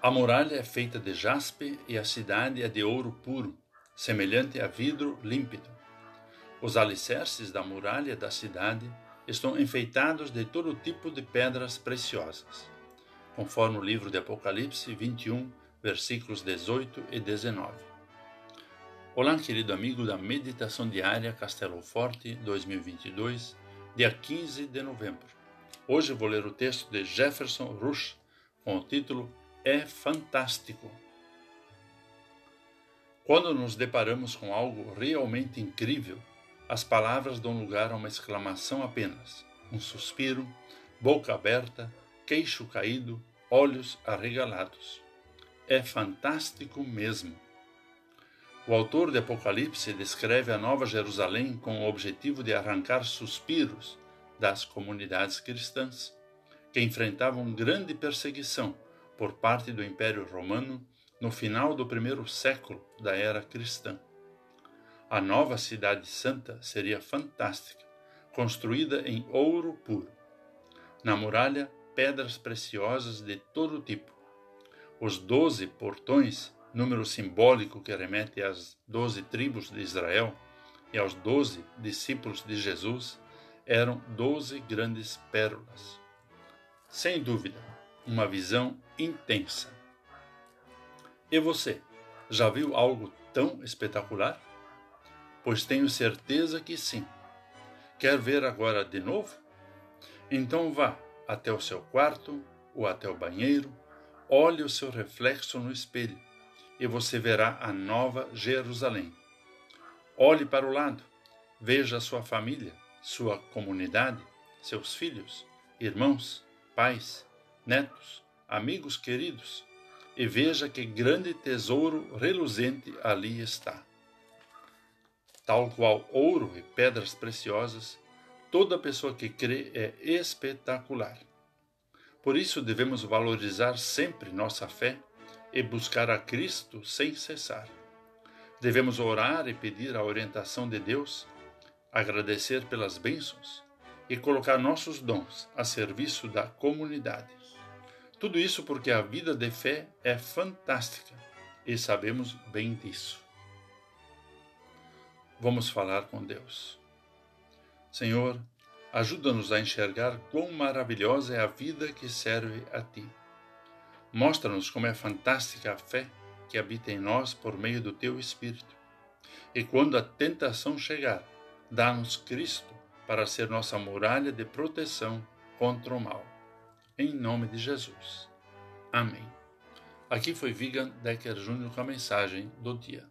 A muralha é feita de jaspe e a cidade é de ouro puro, semelhante a vidro límpido. Os alicerces da muralha da cidade estão enfeitados de todo tipo de pedras preciosas, conforme o livro de Apocalipse 21, versículos 18 e 19. Olá, querido amigo da Meditação Diária Castelo Forte 2022, dia 15 de novembro. Hoje vou ler o texto de Jefferson Rush com o título É Fantástico. Quando nos deparamos com algo realmente incrível, as palavras dão lugar a uma exclamação apenas, um suspiro, boca aberta, queixo caído, olhos arregalados. É fantástico mesmo. O autor de Apocalipse descreve a Nova Jerusalém com o objetivo de arrancar suspiros das comunidades cristãs, que enfrentavam grande perseguição por parte do Império Romano no final do primeiro século da era cristã. A nova cidade santa seria fantástica, construída em ouro puro. Na muralha, pedras preciosas de todo tipo. Os doze portões, número simbólico que remete às doze tribos de Israel e aos doze discípulos de Jesus, eram doze grandes pérolas. Sem dúvida, uma visão intensa. E você, já viu algo tão espetacular? pois tenho certeza que sim. Quer ver agora de novo? Então vá até o seu quarto ou até o banheiro, olhe o seu reflexo no espelho e você verá a nova Jerusalém. Olhe para o lado, veja sua família, sua comunidade, seus filhos, irmãos, pais, netos, amigos queridos, e veja que grande tesouro reluzente ali está tal qual ouro e pedras preciosas, toda pessoa que crê é espetacular. Por isso devemos valorizar sempre nossa fé e buscar a Cristo sem cessar. Devemos orar e pedir a orientação de Deus, agradecer pelas bênçãos e colocar nossos dons a serviço da comunidade. Tudo isso porque a vida de fé é fantástica e sabemos bem disso. Vamos falar com Deus. Senhor, ajuda-nos a enxergar quão maravilhosa é a vida que serve a Ti. Mostra-nos como é fantástica a fé que habita em nós por meio do Teu Espírito. E quando a tentação chegar, dá-nos Cristo para ser nossa muralha de proteção contra o mal. Em nome de Jesus. Amém. Aqui foi Vigan Decker Júnior com a mensagem do dia.